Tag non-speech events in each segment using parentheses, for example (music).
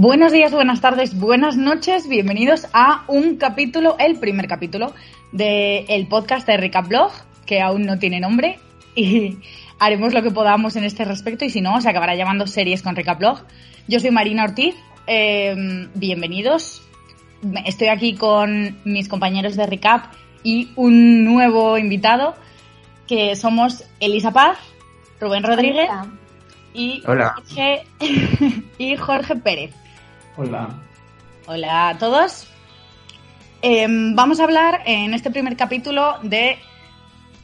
Buenos días, buenas tardes, buenas noches, bienvenidos a un capítulo, el primer capítulo del podcast de Recap Blog, que aún no tiene nombre y (laughs) haremos lo que podamos en este respecto y si no, se acabará llamando series con Recap Blog. Yo soy Marina Ortiz, eh, bienvenidos. Estoy aquí con mis compañeros de Recap y un nuevo invitado que somos Elisa Paz, Rubén Rodríguez y Jorge, (laughs) y Jorge Pérez. Hola. Hola a todos. Em, vamos a hablar en este primer capítulo de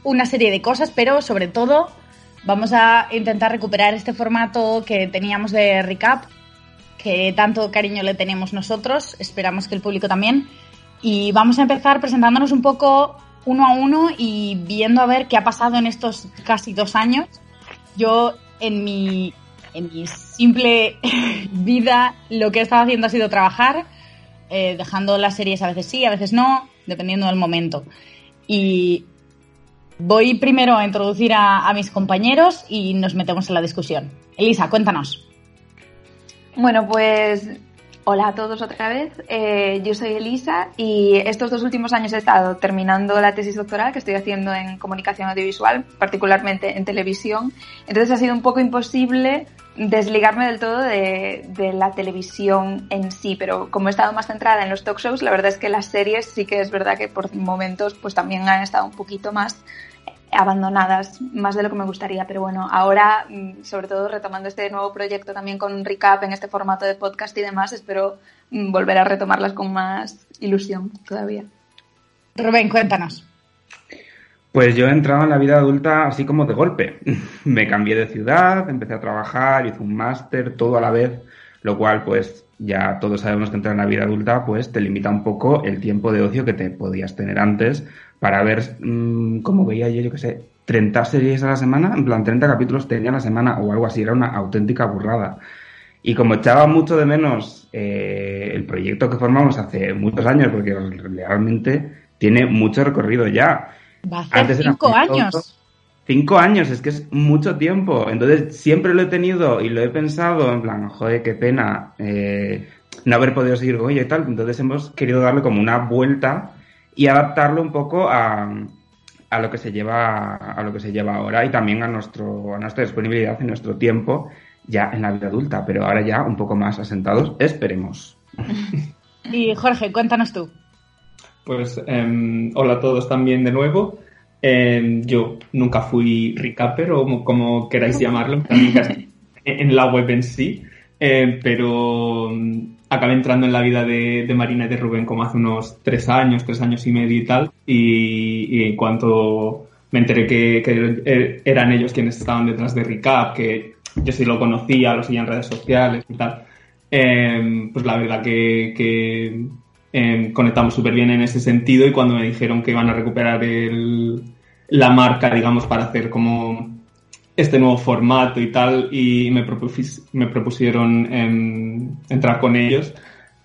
una serie de cosas, pero sobre todo vamos a intentar recuperar este formato que teníamos de recap, que tanto cariño le tenemos nosotros, esperamos que el público también. Y vamos a empezar presentándonos un poco uno a uno y viendo a ver qué ha pasado en estos casi dos años. Yo en mi en mi simple (laughs) vida lo que he estado haciendo ha sido trabajar, eh, dejando las series a veces sí, a veces no, dependiendo del momento. Y voy primero a introducir a, a mis compañeros y nos metemos en la discusión. Elisa, cuéntanos. Bueno, pues Hola a todos otra vez. Eh, yo soy Elisa y estos dos últimos años he estado terminando la tesis doctoral que estoy haciendo en comunicación audiovisual, particularmente en televisión. Entonces ha sido un poco imposible desligarme del todo de, la televisión en sí, pero como he estado más centrada en los talk shows, la verdad es que las series sí que es verdad que por momentos pues también han estado un poquito más abandonadas más de lo que me gustaría, pero bueno, ahora, mm, sobre todo retomando este nuevo proyecto también con un recap en este formato de podcast y demás, espero mm, volver a retomarlas con más ilusión todavía. Rubén, cuéntanos. Pues yo he entrado en la vida adulta así como de golpe. (laughs) Me cambié de ciudad, empecé a trabajar, hice un máster, todo a la vez, lo cual pues ya todos sabemos que entrar en la vida adulta pues te limita un poco el tiempo de ocio que te podías tener antes para ver mmm, cómo veía yo, yo qué sé, 30 series a la semana, en plan 30 capítulos tenía a la semana o algo así, era una auténtica burrada. Y como echaba mucho de menos eh, el proyecto que formamos hace muchos años, porque realmente tiene mucho recorrido ya. Va a Antes cinco años. Cinco años, es que es mucho tiempo. Entonces siempre lo he tenido y lo he pensado en plan, joder, qué pena eh, no haber podido seguir con ello y tal. Entonces hemos querido darle como una vuelta y adaptarlo un poco a, a, lo que se lleva a lo que se lleva ahora y también a nuestro a nuestra disponibilidad y nuestro tiempo ya en la vida adulta, pero ahora ya un poco más asentados, esperemos. (laughs) Y Jorge, cuéntanos tú. Pues eh, hola a todos también de nuevo. Eh, yo nunca fui recapper o como, como queráis llamarlo, (laughs) en la web en sí, eh, pero acabé entrando en la vida de, de, Marina y de Rubén como hace unos tres años, tres años y medio y tal, y, y en cuanto me enteré que, que, eran ellos quienes estaban detrás de Recap, que yo sí lo conocía, lo seguía en redes sociales y tal, eh, pues la verdad que, que eh, conectamos súper bien en ese sentido y cuando me dijeron que iban a recuperar el, la marca, digamos, para hacer como este nuevo formato y tal, y me, propus me propusieron eh, entrar con ellos.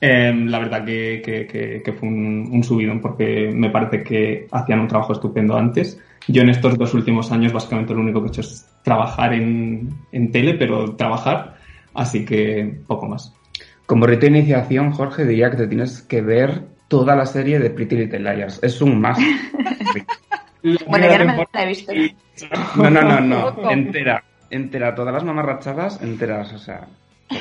Eh, la verdad que, que, que fue un, un, subidón porque me parece que hacían un trabajo estupendo antes. Yo en estos dos últimos años básicamente lo único que he hecho es trabajar en, en tele, pero trabajar, así que poco más. Como rito de iniciación, Jorge, diría que te tienes que ver toda la serie de Pretty Little Liars. Es un más. (laughs) bueno, ya no me la he visto. No, no, no, no. (laughs) entera. Entera. Todas las mamarrachadas enteras, o sea. (laughs)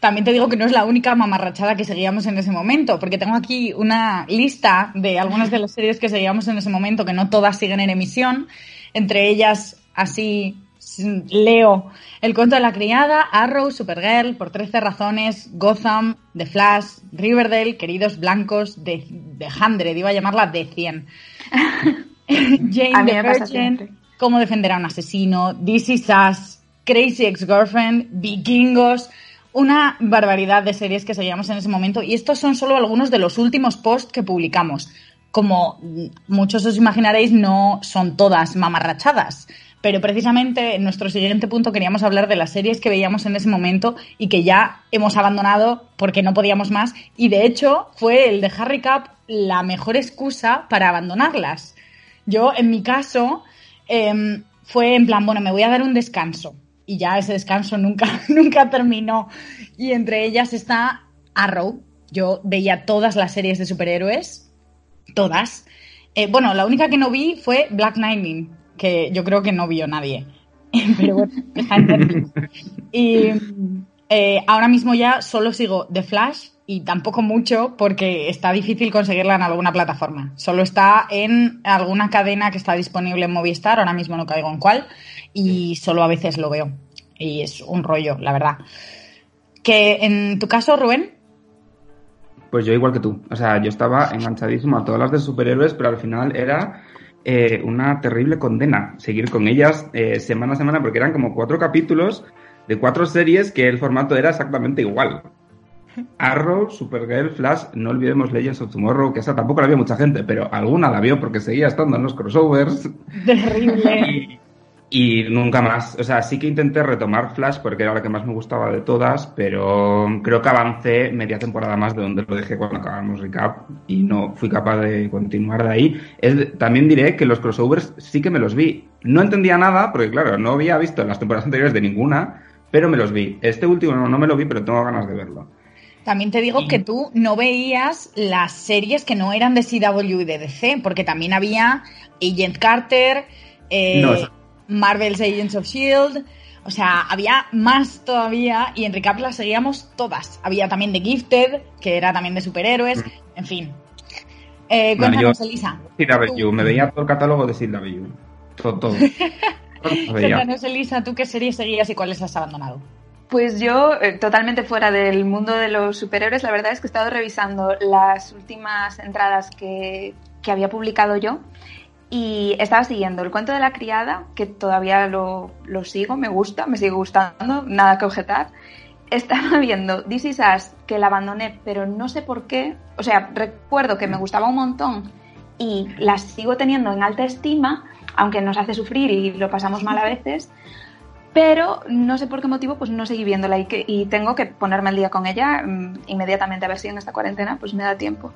También te digo que no es la única mamarrachada que seguíamos en ese momento, porque tengo aquí una lista de algunas de las series que seguíamos en ese momento, que no todas siguen en emisión. Entre ellas, así leo El cuento de la criada, Arrow, Supergirl, Por 13 razones, Gotham, The Flash, Riverdale, Queridos Blancos, de, de 100, iba a llamarla de 100. (laughs) (laughs) Jane the Virgin, Cómo defender a un asesino, This is Us, Crazy Ex-Girlfriend, Vikingos, una barbaridad de series que seguíamos en ese momento. Y estos son solo algunos de los últimos posts que publicamos. Como muchos os imaginaréis, no son todas mamarrachadas, pero precisamente en nuestro siguiente punto queríamos hablar de las series que veíamos en ese momento y que ya hemos abandonado porque no podíamos más. Y de hecho fue el de Harry Cup la mejor excusa para abandonarlas. Yo, en mi caso, em, fue en plan, bueno, me voy a dar un descanso y ya ese descanso nunca, (laughs) nunca terminó. Y entre ellas está Arrow. Yo veía todas las series de superhéroes, todas. Eh, bueno, la única que no vi fue Black Lightning, que yo creo que no vio nadie. (laughs) Pero bueno, Y eh, ahora mismo ya solo sigo The Flash y tampoco mucho porque está difícil conseguirla en alguna plataforma. Solo está en alguna cadena que está disponible en Movistar, ahora mismo no caigo en cuál, y solo a veces lo veo. Y es un rollo, la verdad. Que en tu caso, Rubén. Pues yo igual que tú. O sea, yo estaba enganchadísimo a todas las de superhéroes, pero al final era eh, una terrible condena seguir con ellas eh, semana a semana, porque eran como cuatro capítulos de cuatro series que el formato era exactamente igual. Arrow, Supergirl, Flash, no olvidemos Legends of Tomorrow, que esa tampoco la vio mucha gente, pero alguna la vio porque seguía estando en los crossovers. (laughs) Terrible. Y, nunca más. O sea, sí que intenté retomar Flash porque era la que más me gustaba de todas, pero creo que avancé media temporada más de donde lo dejé cuando acabamos Recap y no fui capaz de continuar de ahí. también diré que los crossovers sí que me los vi. No entendía nada, porque claro, no había visto las temporadas anteriores de ninguna, pero me los vi. Este último no, no me lo vi, pero tengo ganas de verlo. También te digo que tú no veías las series que no eran de CW y de DC, porque también había Agent Carter, eh, Marvel's Agents of Shield, o sea, había más todavía y en Recap las seguíamos todas. Había también The Gifted, que era también de superhéroes, mm. en fin. Eh, cuéntanos, Elisa. CW, me veía todo el catálogo de CW. Todo, todo. (laughs) cuéntanos, Elisa, ¿tú qué series seguías y cuáles has abandonado? Pues yo, eh, totalmente fuera del mundo de los superhéroes, la verdad es que he estado revisando las últimas entradas que, había publicado yo y estaba siguiendo el cuento de la criada, que todavía lo, sigo, me gusta, me sigue gustando, nada que objetar. Estaba (laughs) viendo This Is Us, que la abandoné, pero no sé por qué. O sea, recuerdo que me gustaba un montón y la sigo teniendo en alta estima, aunque nos hace sufrir y lo pasamos mal a veces pero no sé por qué motivo pues no seguí viéndola y, que, y tengo que ponerme al día con ella mm, inmediatamente a ver si en esta cuarentena pues me da tiempo.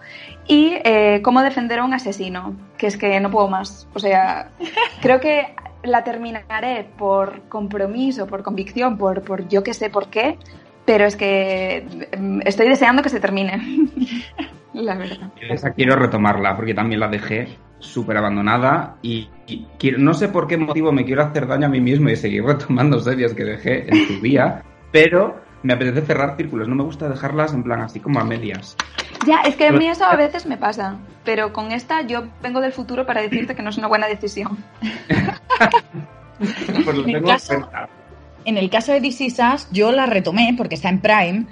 Y eh, cómo defender a un asesino, que es que no puedo más. O sea, (laughs) creo que la terminaré por compromiso, por convicción, por, por yo que sé por qué, pero es que mm, estoy deseando que se termine. (laughs) la verdad. Esa quiero retomarla porque también la dejé súper abandonada y, no sé por qué motivo me quiero hacer daño a mí mismo y seguir (laughs) retomando series que dejé en su día, pero me apetece cerrar círculos, no me gusta dejarlas en plan así como a medias. Ya, es que a mí eso a veces me pasa, pero con esta yo vengo del futuro para decirte que no es una buena decisión. (laughs) pues lo tengo en el caso de DC yo la retomé porque está en Prime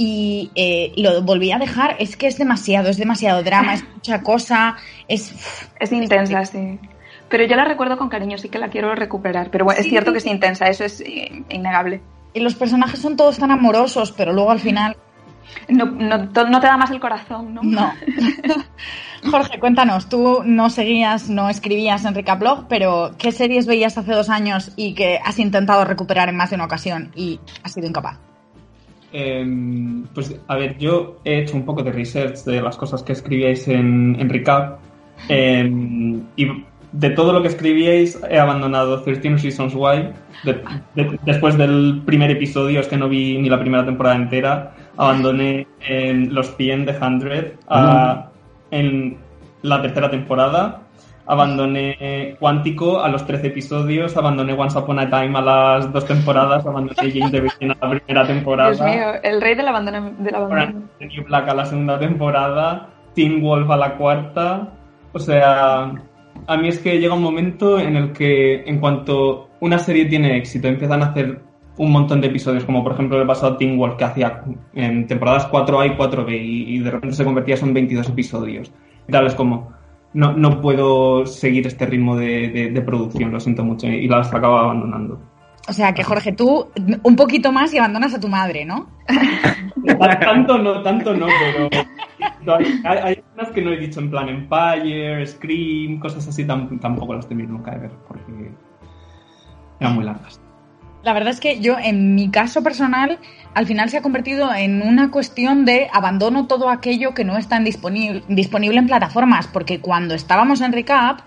y eh, lo volví a dejar, es que es demasiado, es demasiado drama, es mucha cosa, es... Es intensa, sí. Pero yo la recuerdo con cariño, sí que la quiero recuperar, pero bueno, es cierto que es intensa, eso es innegable. Y los personajes son todos tan amorosos, pero luego al final... No, no, no te da más el corazón, ¿no? No. (laughs) Jorge, cuéntanos, tú no seguías, no escribías en Ricablog, pero ¿qué series veías hace dos años y que has intentado recuperar en más de una ocasión y has sido incapaz? Em, pues a ver, yo he hecho un poco de research de las cosas que escribíais en, en Recap. Em, y de todo lo que escribíais he abandonado 13 Reasons Why. después del primer episodio, es que no vi ni la primera temporada entera, abandoné em, los 100 de 100 en la tercera temporada abandoné Cuántico a los 13 episodios, abandoné Once Upon a Time a las dos temporadas, abandoné James the Virgin a la primera temporada. Dios mío, el rey del abandono. Del abandono. New Black a la segunda temporada, Teen Wolf a la cuarta, o sea... a mí es que llega un momento en el que en cuanto una serie tiene éxito, empiezan a hacer un montón de episodios, como por ejemplo el pasado Teen Wolf que hacía en temporadas 4A y 4B y, de repente se convertía en 22 episodios. Y tal, es como, no, no puedo seguir este ritmo de, de, producción, lo siento mucho, y las acaba abandonando. O sea que Jorge, tú un poquito más y abandonas a tu madre, ¿no? (laughs) tanto no, tanto no, pero hay, hay unas que no he dicho en plan Empire, Scream, cosas así, tampoco las termino nunca de ver porque eran muy largas. La verdad es que yo, en mi caso personal, al final se ha convertido en una cuestión de abandono todo aquello que no está disponible, disponible en plataformas, porque cuando estábamos en Recap,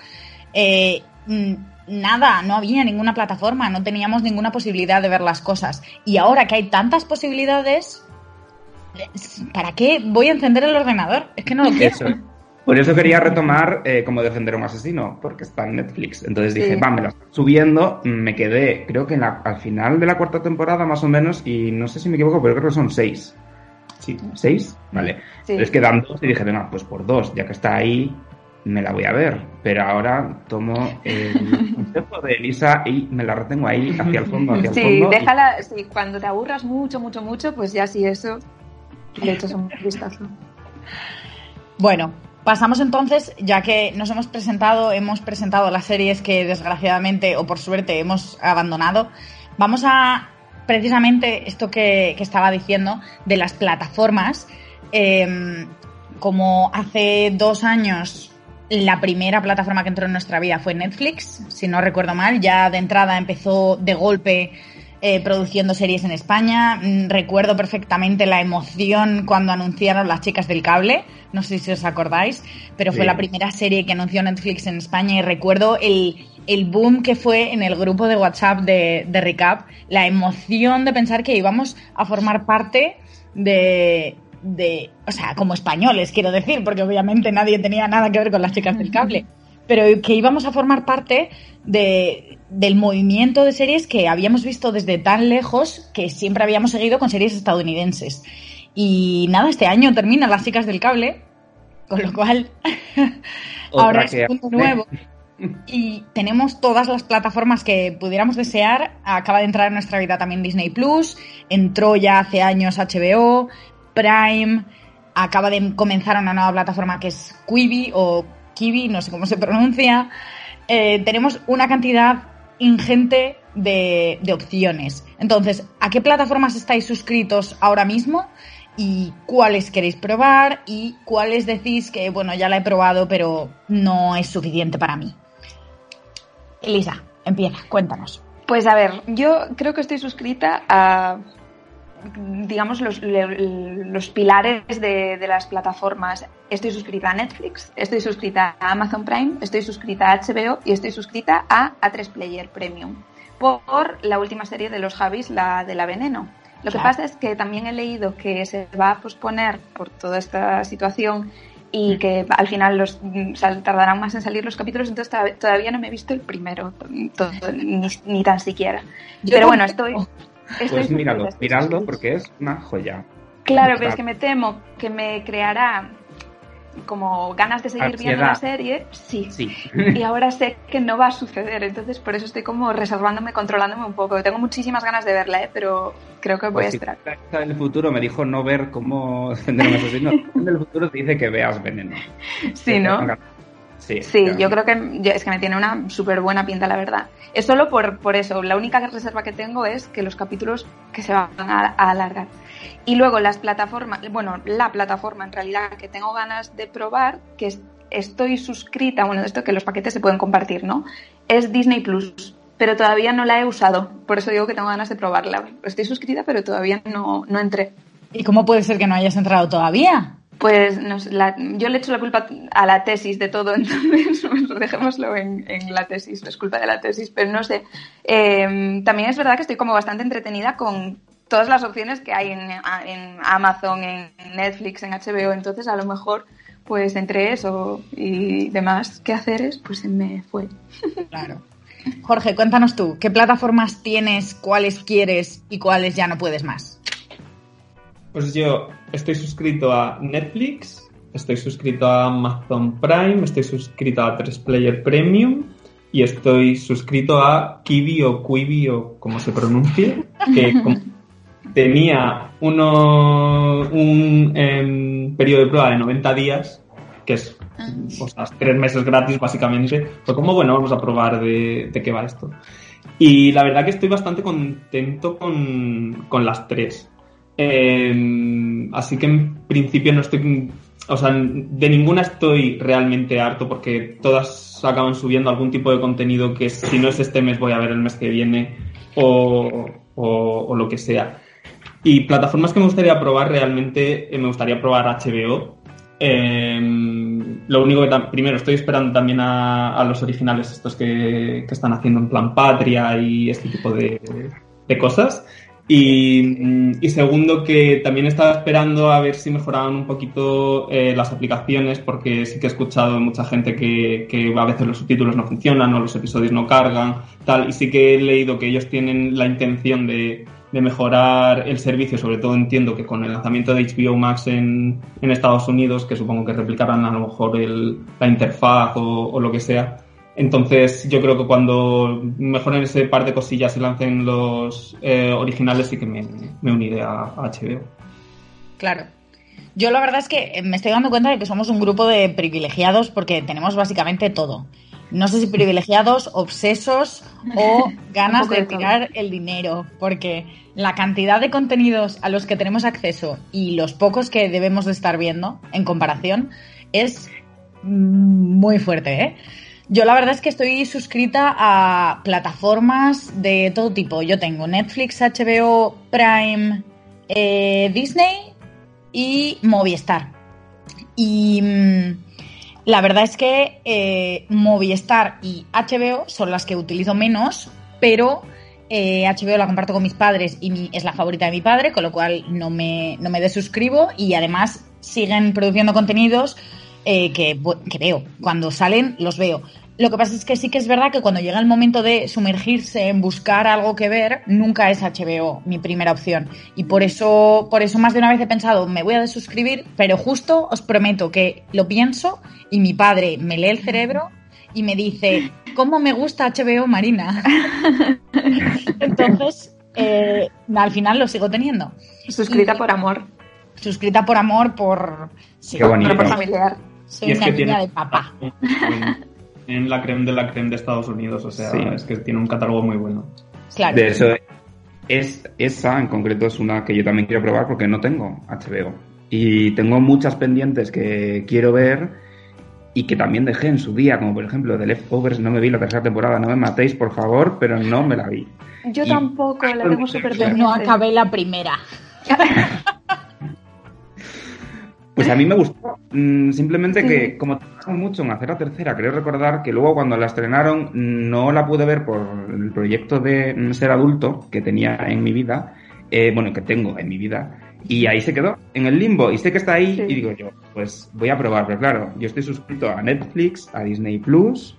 eh, nada, no había ninguna plataforma, no teníamos ninguna posibilidad de ver las cosas. Y ahora que hay tantas posibilidades, ¿para qué voy a encender el ordenador? Es que no lo quiero. Por eso quería retomar eh, cómo defender a un asesino, porque está en Netflix. Entonces dije, va, me la estoy subiendo, me quedé, creo que al final de la cuarta temporada más o menos, y no sé si me equivoco, pero creo que son seis. Sí, seis, vale. Es que dan dos y dije, venga, pues por dos, ya que está ahí, me la voy a ver. Pero ahora tomo el (laughs) consejo de Elisa y me la retengo ahí, hacia el fondo, hacia el sí, fondo. Déjala, sí, cuando te aburras mucho, mucho, mucho, pues ya sí, eso le echas un vistazo. Bueno, pasamos entonces, ya que nos hemos presentado, hemos presentado las series que desgraciadamente o por suerte hemos abandonado, vamos a precisamente esto que, estaba diciendo de las plataformas. Em, como hace dos años la primera plataforma que entró en nuestra vida fue Netflix, si no recuerdo mal. Ya de entrada empezó de golpe eh, produciendo series en España. Mm, recuerdo perfectamente la emoción cuando anunciaron Las Chicas del Cable. No sé si os acordáis, pero fue la primera serie que anunció Netflix en España y recuerdo el, el boom que fue en el grupo de WhatsApp de, de Recap, la emoción de pensar que íbamos a formar parte de, de, o sea, como españoles, quiero decir, porque obviamente nadie tenía nada que ver con las chicas del cable, pero que íbamos a formar parte de, del movimiento de series que habíamos visto desde tan lejos que siempre habíamos seguido con series estadounidenses. Y nada, este año termina Las chicas del cable, con lo cual (laughs) ahora es un punto nuevo. (laughs) Y tenemos todas las plataformas que pudiéramos desear. Acaba de entrar en nuestra vida también Disney Plus, entró ya hace años HBO, Prime, acaba de comenzar una nueva plataforma que es Quibi o Kiwi, no sé cómo se pronuncia. Eh, tenemos una cantidad ingente de, de, opciones. Entonces, ¿a qué plataformas estáis suscritos ahora mismo? ¿Y cuáles queréis probar? ¿Y cuáles decís que, bueno, ya la he probado, pero no es suficiente para mí? Elisa, empieza, cuéntanos. Pues a ver, yo creo que estoy suscrita a digamos, los, los pilares de, las plataformas. Estoy suscrita a Netflix, estoy suscrita a Amazon Prime, estoy suscrita a HBO y estoy suscrita a A3 Player Premium por la última serie de los Javis, la de la Veneno. Lo que pasa es que también he leído que se va a posponer por toda esta situación y mm. que al final los tardarán más en salir los capítulos, entonces todavía no me he visto el primero, ni, tan siquiera. Pero bueno, estoy pues míralo, miradlo porque es una joya. Claro, pero es que me temo que me creará como ganas de seguir viendo la serie, sí. sí. Y ahora sé que no va a suceder, entonces por eso estoy como reservándome, controlándome un poco. Tengo muchísimas ganas de verla, ¿eh? pero creo que voy a pues esperar. en el futuro me dijo no ver cómo (laughs) a asesino. en el futuro te dice que veas veneno. Sí, ¿no? Sí, yo creo que es que me tiene una súper buena pinta, la verdad. Es solo por, por eso. La única reserva que tengo es que los capítulos que se van a, alargar. Y luego las plataformas, bueno, la plataforma en realidad que tengo ganas de probar, que estoy suscrita, bueno, esto que los paquetes se pueden compartir, ¿no? Es Disney Plus, pero todavía no la he usado. Por eso digo que tengo ganas de probarla. Estoy suscrita, pero todavía no, no entré. ¿Y cómo puede ser que no hayas entrado todavía? Pues yo le echo la culpa a la tesis de todo, (laughs) entonces dejémoslo en, la tesis, es culpa de la tesis, pero no sé. Em, también es verdad que estoy como bastante entretenida con todas las opciones que hay en, Amazon, en Netflix, en HBO, entonces a lo mejor pues entre eso y demás qué hacer pues se me fue. (laughs) Claro. Jorge, cuéntanos tú, ¿qué plataformas tienes, cuáles quieres y cuáles ya no puedes más? Pues yo estoy suscrito a Netflix, estoy suscrito a Amazon Prime, estoy suscrito a 3Player Premium y estoy suscrito a Kiwi o Quibi o como se pronuncie, que (laughs) tenía uno, un em, periodo de prueba de 90 días, que es o sea, tres meses gratis básicamente, fue como, bueno, vamos a probar de, de qué va esto. Y la verdad que estoy bastante contento con, con las tres. Eh, así que en principio no estoy. O sea, de ninguna estoy realmente harto porque todas acaban subiendo algún tipo de contenido que si no es este mes voy a ver el mes que viene o, lo que sea. Y plataformas que me gustaría probar realmente, eh, me gustaría probar HBO. Eh, lo único que primero estoy esperando también a, los originales estos que, están haciendo en plan Patria y este tipo de cosas. Y, y, segundo, que también estaba esperando a ver si mejoraban un poquito eh, las aplicaciones, porque sí que he escuchado de mucha gente que, que, a veces los subtítulos no funcionan o los episodios no cargan, tal, y sí que he leído que ellos tienen la intención de, de mejorar el servicio, sobre todo entiendo que con el lanzamiento de HBO Max en, en Estados Unidos, que supongo que replicarán a lo mejor el, la interfaz o, o lo que sea, entonces, yo creo que cuando mejoren ese par de cosillas y lancen los eh, originales, sí que me, me uniré a, a, HBO. Claro. Yo la verdad es que me estoy dando cuenta de que somos un grupo de privilegiados porque tenemos básicamente todo. No sé si privilegiados, obsesos o (laughs) ganas de tirar el dinero, porque la cantidad de contenidos a los que tenemos acceso y los pocos que debemos de estar viendo en comparación es muy fuerte, ¿eh? Yo la verdad es que estoy suscrita a plataformas de todo tipo. Yo tengo Netflix, HBO, Prime, eh, Disney y Movistar. Y mmm, la verdad es que eh, Movistar y HBO son las que utilizo menos, pero eh, HBO la comparto con mis padres y es la favorita de mi padre, con lo cual no me, no me desuscribo y además siguen produciendo contenidos eh, que, que, veo. Cuando salen, los veo. Lo que pasa es que sí que es verdad que cuando llega el momento de sumergirse en buscar algo que ver, nunca es HBO mi primera opción. Y por eso, por eso más de una vez he pensado, me voy a desuscribir, pero justo os prometo que lo pienso y mi padre me lee el cerebro y me dice, ¿cómo me gusta HBO Marina? (laughs) Entonces, eh, al final lo sigo teniendo. Suscrita y, por amor. Suscrita por amor, por... Sí, Qué bonito. por familiar. Soy una niña de papá. (laughs) en la creme de la creme de Estados Unidos, o sea, sí. es que tiene un catálogo muy bueno. Claro. De eso, es, esa en concreto es una que yo también quiero probar porque no tengo HBO. Y tengo muchas pendientes que quiero ver y que también dejé en su día, como por ejemplo The Leftovers, no me vi la tercera temporada, no me matéis por favor, pero no me la vi. Yo y, tampoco, la tengo súper no acabé la primera. (laughs) Pues a mí me gustó. Mm, simplemente que, como trabajan mucho en hacer la tercera, creo recordar que luego cuando la estrenaron no la pude ver por el proyecto de ser adulto que tenía en mi vida, eh, bueno, que tengo en mi vida, y ahí se quedó, en el limbo, y sé que está ahí, sí. y digo yo, pues voy a probar, pero claro, yo estoy suscrito a Netflix, a Disney Plus,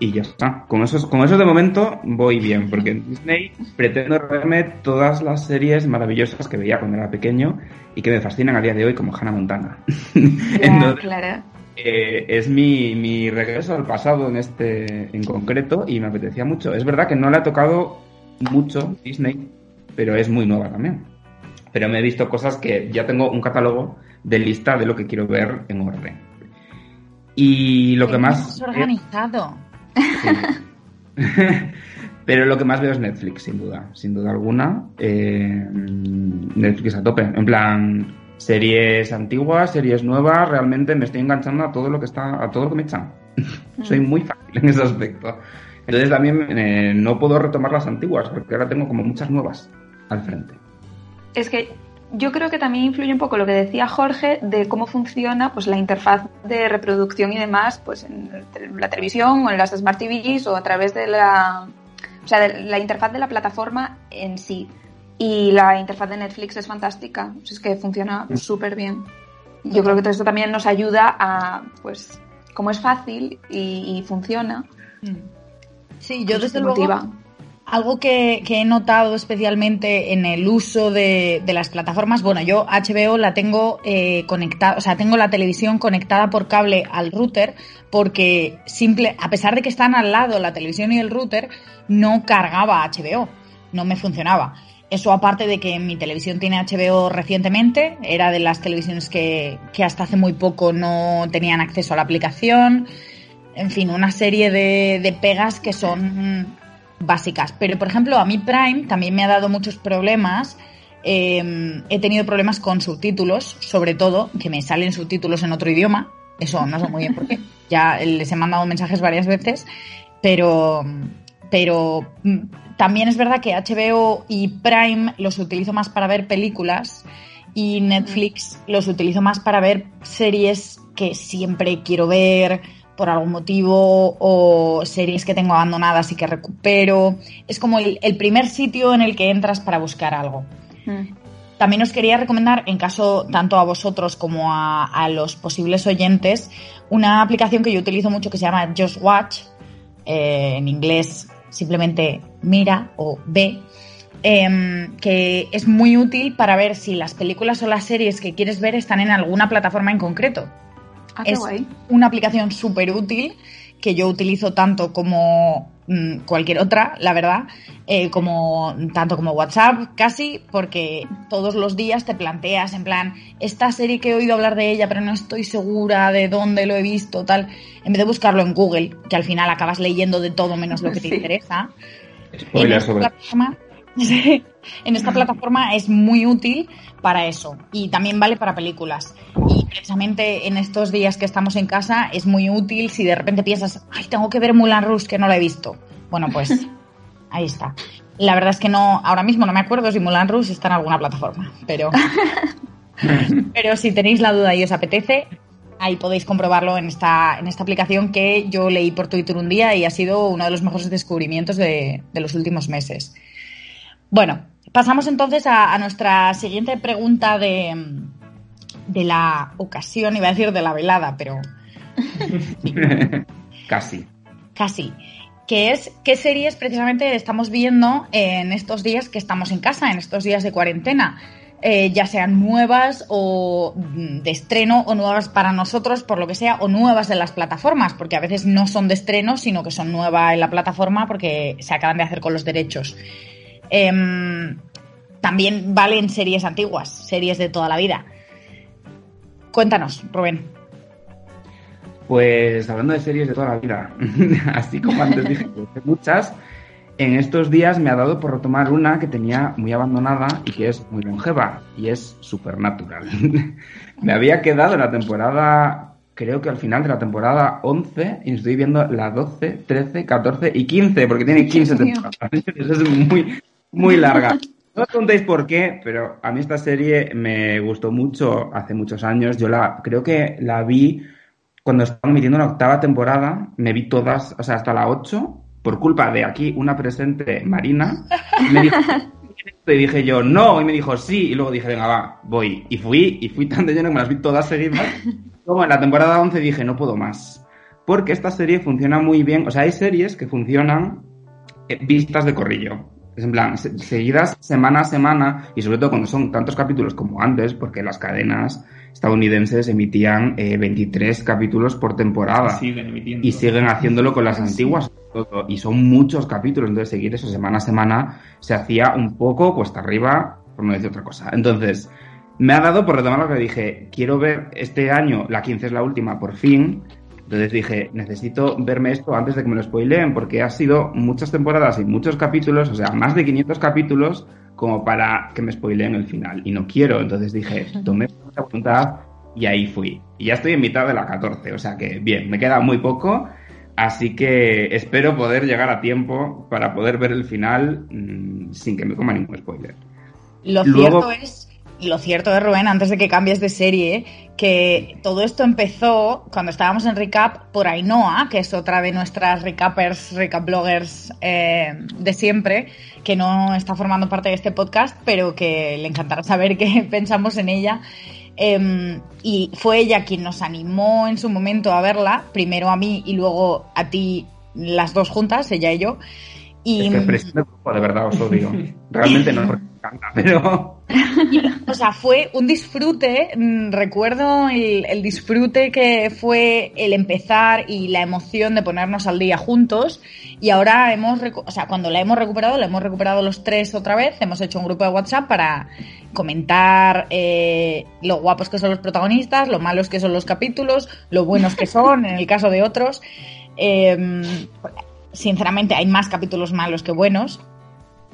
y ya está. Con eso, con eso de momento voy bien, porque en Disney pretendo verme todas las series maravillosas que veía cuando era pequeño y que me fascinan a día de hoy, como Hannah Montana. (laughs) Entonces, claro. eh, es mi, mi, regreso al pasado en este en concreto y me apetecía mucho. Es verdad que no le ha tocado mucho Disney, pero es muy nueva también. Pero me he visto cosas que ya tengo un catálogo de lista de lo que quiero ver en orden. Y lo que más... organizado. (laughs) Pero lo que más veo es Netflix, sin duda, sin duda alguna. Eh, Netflix a tope. En plan, series antiguas, series nuevas, realmente me estoy enganchando a todo lo que está, a todo lo que me echan. (laughs) Soy muy fácil en ese aspecto. Entonces también eh, no puedo retomar las antiguas, porque ahora tengo como muchas nuevas al frente. Es que yo creo que también influye un poco lo que decía Jorge de cómo funciona pues la interfaz de reproducción y demás pues en la televisión o en las smart TVs o a través de la o sea, de la interfaz de la plataforma en sí. Y la interfaz de Netflix es fantástica, pues es que funciona súper bien. Yo creo que todo esto también nos ayuda a, pues, como es fácil y, y funciona. Sí, yo pues desde luego algo que, he notado especialmente en el uso de, las plataformas, bueno, yo HBO la tengo eh, conectada, o sea, tengo la televisión conectada por cable al router porque simple, a pesar de que están al lado la televisión y el router, no cargaba HBO, no me funcionaba. Eso aparte de que mi televisión tiene HBO recientemente, era de las televisiones que, que hasta hace muy poco no tenían acceso a la aplicación. En fin, una serie de, de pegas que son básicas. Pero, por ejemplo, a mí Prime también me ha dado muchos problemas. Em, he tenido problemas con subtítulos, sobre todo, que me salen subtítulos en otro idioma. Eso no sé muy bien por qué. (laughs) Ya les he mandado mensajes varias veces. Pero, pero mm, también es verdad que HBO y Prime los utilizo más para ver películas y Netflix los utilizo más para ver series que siempre quiero ver por algún motivo o series que tengo abandonadas y que recupero. Es como el, primer sitio en el que entras para buscar algo. Mm. También os quería recomendar, en caso tanto a vosotros como a, los posibles oyentes, una aplicación que yo utilizo mucho que se llama Just Watch, eh, en inglés simplemente mira o ve, em, que es muy útil para ver si las películas o las series que quieres ver están en alguna plataforma en concreto. Ah, es una aplicación súper útil que yo utilizo tanto como mm, cualquier otra, la verdad, eh, como tanto como WhatsApp, casi, porque todos los días te planteas en plan, esta serie que he oído hablar de ella, pero no estoy segura de dónde lo he visto, tal, en vez de buscarlo en Google, que al final acabas leyendo de todo menos lo que te interesa. Spoiler sobre (laughs) en esta plataforma es muy útil para eso y también vale para películas. Y precisamente en estos días que estamos en casa es muy útil si de repente piensas, ay, tengo que ver Mulan Rouge que no la he visto. Bueno, pues (laughs) ahí está. La verdad es que no, ahora mismo no me acuerdo si Mulan Rouge está en alguna plataforma, pero, (laughs) pero si tenéis la duda y os apetece, ahí podéis comprobarlo en esta, en esta aplicación que yo leí por Twitter un día y ha sido uno de los mejores descubrimientos de, de los últimos meses. Bueno, pasamos entonces a, nuestra siguiente pregunta de, de, la ocasión, iba a decir de la velada, pero... (laughs) Casi. Casi. Que es qué series precisamente estamos viendo en estos días que estamos en casa, en estos días de cuarentena. Eh, ya sean nuevas o de estreno o nuevas para nosotros, por lo que sea, o nuevas en las plataformas, porque a veces no son de estreno, sino que son nuevas en la plataforma porque se acaban de hacer con los derechos. Em, también valen series antiguas, series de toda la vida. Cuéntanos, Rubén. Pues hablando de series de toda la vida, (laughs) así como antes dije muchas, en estos días me ha dado por retomar una que tenía muy abandonada y que es muy longeva, y es Supernatural. (laughs) me había quedado en la temporada, creo que al final de la temporada 11, y estoy viendo la 12, 13, 14 y 15, porque tiene 15 temporadas. (laughs) Eso es muy, muy larga. No os contéis por qué, pero a mí esta serie me gustó mucho hace muchos años. Yo la creo que la vi cuando estaban emitiendo la octava temporada. Me vi todas, o sea, hasta la ocho, por culpa de aquí una presente Marina. Me dijo, y dije yo, no, y me dijo, sí, y luego dije, venga, va, voy. Y fui, y fui tan de lleno que me las vi todas seguidas. Luego en la temporada 11 dije, no puedo más. Porque esta serie funciona muy bien, o sea, hay series que funcionan eh, vistas de corrillo en plan, seguidas semana a semana, y sobre todo cuando son tantos capítulos como antes, porque las cadenas estadounidenses emitían 23 eh, capítulos por temporada. y siguen haciéndolo con las antiguas. Y son muchos capítulos, entonces seguir eso semana a semana se hacía un poco cuesta arriba, por no decir otra cosa. Entonces, me ha dado por retomar lo que dije, quiero ver este año, la 15 es la última, por fin, entonces dije, necesito verme esto antes de que me lo spoileen, porque ha sido muchas temporadas y muchos capítulos, o sea, más de 500 capítulos, como para que me spoileen el final. Y no quiero, entonces dije, (laughs) tomé mucha voluntad y ahí fui. Y ya estoy en mitad de la 14, o sea que bien, me queda muy poco, así que espero poder llegar a tiempo para poder ver el final mm, sin que me coma ningún spoiler. Lo cierto es lo cierto es, Rubén, antes de que cambies de serie, que todo esto empezó cuando estábamos en Recap por Ainhoa, que es otra de nuestras recapers, recap bloggers eh, de siempre, que no está formando parte de este podcast, pero que le encantará saber qué (laughs) pensamos en ella. Em, y fue ella quien nos animó en su momento a verla, primero a mí y luego a ti, las dos juntas, ella y yo. Y... Es que presión de grupo, de verdad os odio. (laughs) Realmente no, me encanta, pero... (laughs) o sea, fue un disfrute, mm, recuerdo el, el, disfrute que fue el empezar y la emoción de ponernos al día juntos y ahora hemos, o sea, cuando la hemos recuperado, la hemos recuperado los tres otra vez, hemos hecho un grupo de WhatsApp para comentar eh, lo guapos que son los protagonistas, lo malos que son los capítulos, lo buenos que son en el caso de otros. (laughs) Eh, sinceramente hay más capítulos malos que buenos.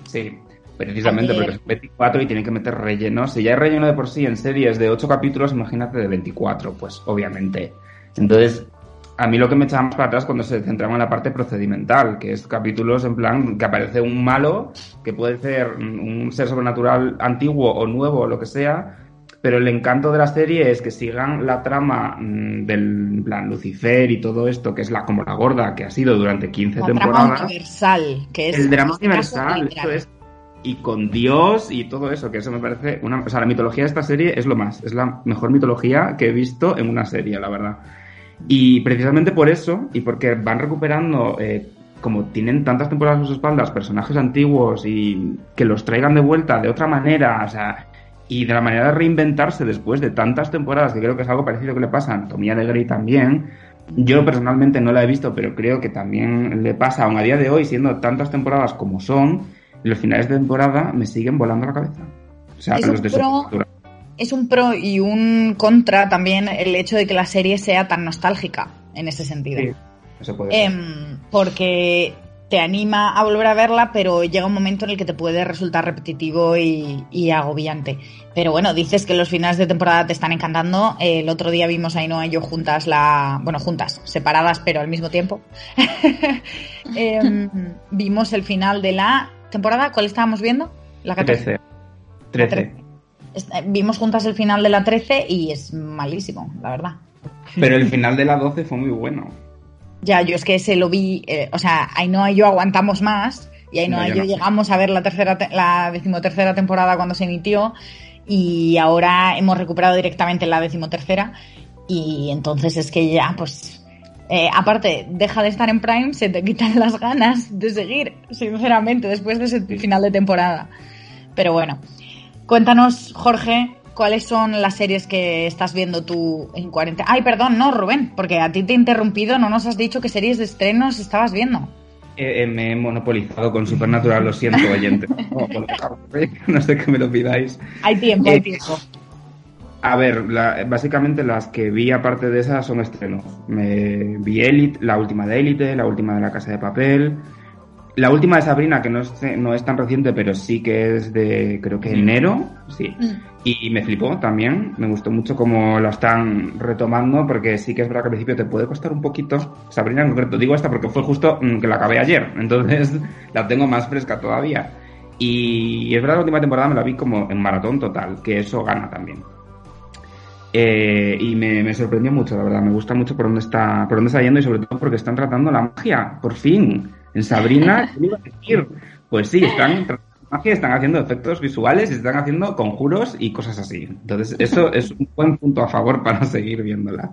Sí, precisamente porque son 24 y tienen que meter relleno. Si ya hay relleno de por sí en series de 8 capítulos, imagínate de 24, pues obviamente. Entonces, a mí lo que me echaba más para atrás cuando se centraba en la parte procedimental, que es capítulos en plan que aparece un malo, que puede ser un ser sobrenatural antiguo o nuevo o lo que sea, pero el encanto de la serie es que sigan la trama mmm, del plan Lucifer y todo esto, que es la como la gorda que ha sido durante 15 la temporadas. Trama universal, que es el drama universal, eso es. Y con Dios y todo eso, que eso me parece una. O sea, la mitología de esta serie es lo más, es la mejor mitología que he visto en una serie, la verdad. Y precisamente por eso, y porque van recuperando, eh, como tienen tantas temporadas a sus espaldas, personajes antiguos y que los traigan de vuelta de otra manera, o sea, y de la manera de reinventarse después de tantas temporadas, que creo que es algo parecido que le pasa a Anatomía de Grey también. Yo personalmente no la he visto, pero creo que también le pasa, aún a día de hoy, siendo tantas temporadas como son, los finales de temporada me siguen volando la cabeza. O sea, es los de pro, es un pro y un contra también el hecho de que la serie sea tan nostálgica en ese sentido. Sí, eso puede eh, porque te anima a volver a verla, pero llega un momento en el que te puede resultar repetitivo y, y, agobiante. Pero bueno, dices que los finales de temporada te están encantando. El otro día vimos a Ainhoa y yo juntas la. Bueno, juntas, separadas, pero al mismo tiempo. (laughs) eh, vimos el final de la temporada. ¿Cuál estábamos viendo? La 14. 13. 13. Vimos juntas el final de la 13 y es malísimo, la verdad. Pero el final de la 12 fue muy bueno. Ya, yo es que ese lo vi, eh, o sea, Ainhoa y yo aguantamos más y Ainhoa no, y yo no. llegamos a ver la tercera, la decimotercera temporada cuando se emitió y ahora hemos recuperado directamente la decimotercera y entonces es que ya, pues, eh, aparte, deja de estar en Prime, se te quitan las ganas de seguir, sinceramente, después de ese final de temporada. Pero bueno, cuéntanos, Jorge, ¿Cuáles son las series que estás viendo tú en cuarentena? Ay, perdón, no, Rubén, porque a ti te he interrumpido, no nos has dicho qué series de estrenos estabas viendo. Eh, eh, me he monopolizado con Supernatural, lo siento, oyente. (laughs) No, no, sé que me lo pidáis. Hay tiempo, eh, hay tiempo. A ver, la, básicamente las que vi aparte de esas son estrenos. Me vi Elite, la última de Elite, la última de La Casa de Papel, la última de Sabrina, que no es, no es tan reciente, pero sí que es de, creo que enero, sí. Mm. Y me flipó también, me gustó mucho cómo lo están retomando, porque sí que es verdad que al principio te puede costar un poquito. Sabrina en concreto, digo esta porque fue justo que la acabé ayer, (laughs) entonces la tengo más fresca todavía. Y es verdad, la última temporada me la vi como en maratón total, que eso gana también. Eh, y me, me, sorprendió mucho, la verdad, me gusta mucho por dónde está, por dónde está yendo y sobre todo porque están tratando la magia, por fin. En Sabrina, (laughs) ¿qué iba a decir? Pues sí, están magia, están haciendo efectos visuales y están haciendo conjuros y cosas así. Entonces, eso (laughs) es un buen punto a favor para (laughs) seguir viéndola.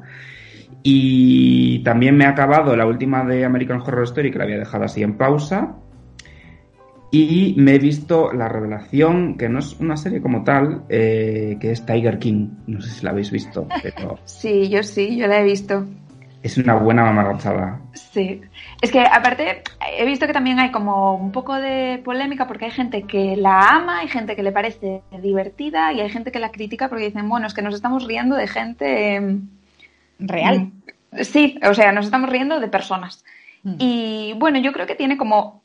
Y también me ha acabado la última de American Horror Story, que la había dejado así en pausa. Y me he visto La Revelación, que no es una serie como tal, eh, que es Tiger King. No sé si la habéis visto, pero... Sí, yo sí, yo la he visto. Es una buena mamarrachada. Sí. Es que aparte he visto que también hay como un poco de polémica porque hay gente que la ama, hay gente que le parece divertida y hay gente que la critica porque dicen, bueno, es que nos estamos riendo de gente real. Sí, o sea, nos estamos riendo de personas. Mm. Y bueno, yo creo que tiene como,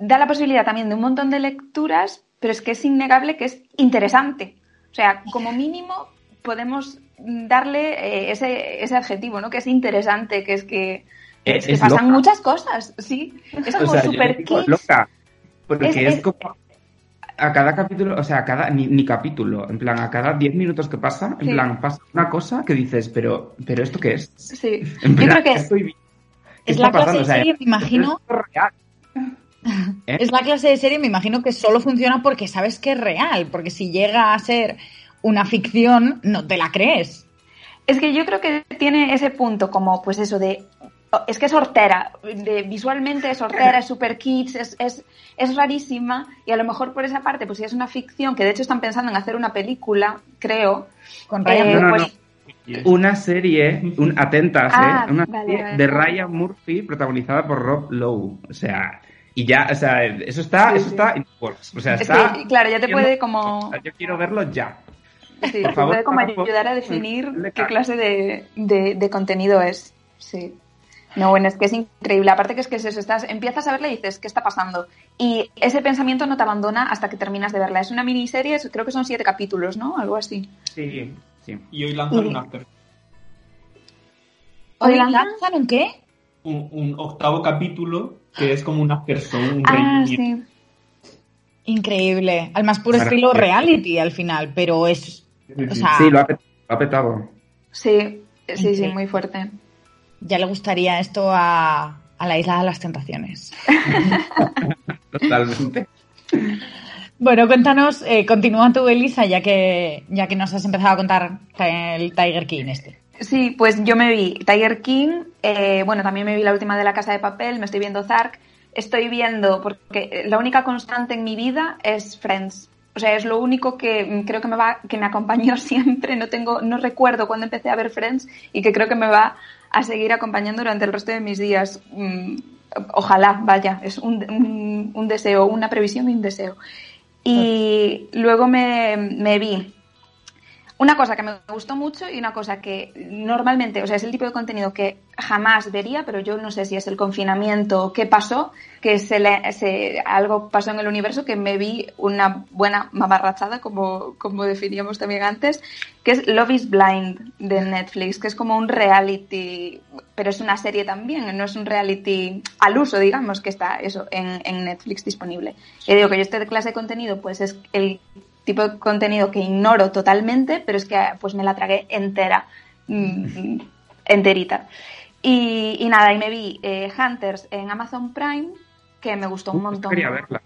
da la posibilidad también de un montón de lecturas, pero es que es innegable que es interesante. O sea, como mínimo podemos darle eh, ese, ese adjetivo, ¿no? Que es interesante, que es que es, que pasan loca. muchas cosas, sí. Es como o sea, super loca. Porque es, es, es, como a cada capítulo, o sea, a cada, ni, ni capítulo, en plan, a cada 10 minutos que pasa, en sí. plan, pasa una cosa que dices, pero, pero ¿esto qué es? Sí, (laughs) en plan, yo creo que estoy, es la clase de serie, me imagino. ¿Eh? (laughs) Es la clase de serie, me imagino que solo funciona porque sabes que es real, porque si llega a ser una ficción, no te la crees. Es que yo creo que tiene ese punto como, pues eso de es que es hortera, de, visualmente es hortera, es super kids, es, es, es, rarísima y a lo mejor por esa parte, pues si es una ficción, que de hecho están pensando en hacer una película, creo. Con Ryan Eh, no, no, pues, no. Una serie, un, atentas, Ah, ¿eh? Una vale, serie vale. de Ryan Murphy protagonizada por Rob Lowe. O sea, y ya, o sea, eso está, Sí, eso sí. está in works. O sea, Es está. que, claro, ya te puede como... Yo quiero verlo ya. Sí, Por te favor, puede como ayudar a definir qué clase de, de- de contenido es. Sí. No, bueno, es que es increíble. Aparte que es que es eso, estás, empiezas a verla y dices, ¿qué está pasando? Y ese pensamiento no te abandona hasta que terminas de verla. Es una miniserie, creo que son siete capítulos, ¿no? Algo así. Sí, sí. Y hoy lanzan Y- un after. ¿Hoy ¿Hoy lanzan? un qué? Un, un octavo capítulo que es como un after show, un Ah, sí. Increíble. Al más puro estilo reality al final, pero es. O sea, Sí, lo ha, pet- lo ha petado. Sí, sí, sí, muy fuerte. ya le gustaría esto a, a la isla de las tentaciones. (laughs) Totalmente. Bueno, cuéntanos, eh, continúa tú, Elisa, ya que, ya que nos has empezado a contar el Tiger King este. Sí, pues yo me vi Tiger King, eh, bueno, también me vi la última de la Casa de Papel, me estoy viendo Zark, estoy viendo, porque la única constante en mi vida es Friends. O sea, es lo único que creo que me va, que me acompañó (laughs) siempre, no tengo, no recuerdo cuándo empecé a ver Friends y que creo que me va a seguir acompañando durante el resto de mis días. Mm, Ojalá, vaya, es un, un- un deseo, una previsión y un deseo. Y luego me, me vi una cosa que me gustó mucho y una cosa que normalmente, o sea, es el tipo de contenido que jamás vería, pero yo no sé si es el confinamiento, qué pasó, que se le, se- algo pasó en el universo que me vi una buena mamarrachada, como, como definíamos también antes, que es Love is Blind de Netflix, que es como un reality, pero es una serie también, no es un reality al uso, digamos, que está eso en, en Netflix disponible. Y digo que yo este clase de contenido, pues es el tipo de contenido que ignoro totalmente, pero es que pues me la tragué entera, mm, (laughs) enterita. Y, y nada, y me vi eh, Hunters en Amazon Prime, que me gustó un Uh, esa montón. quería verla.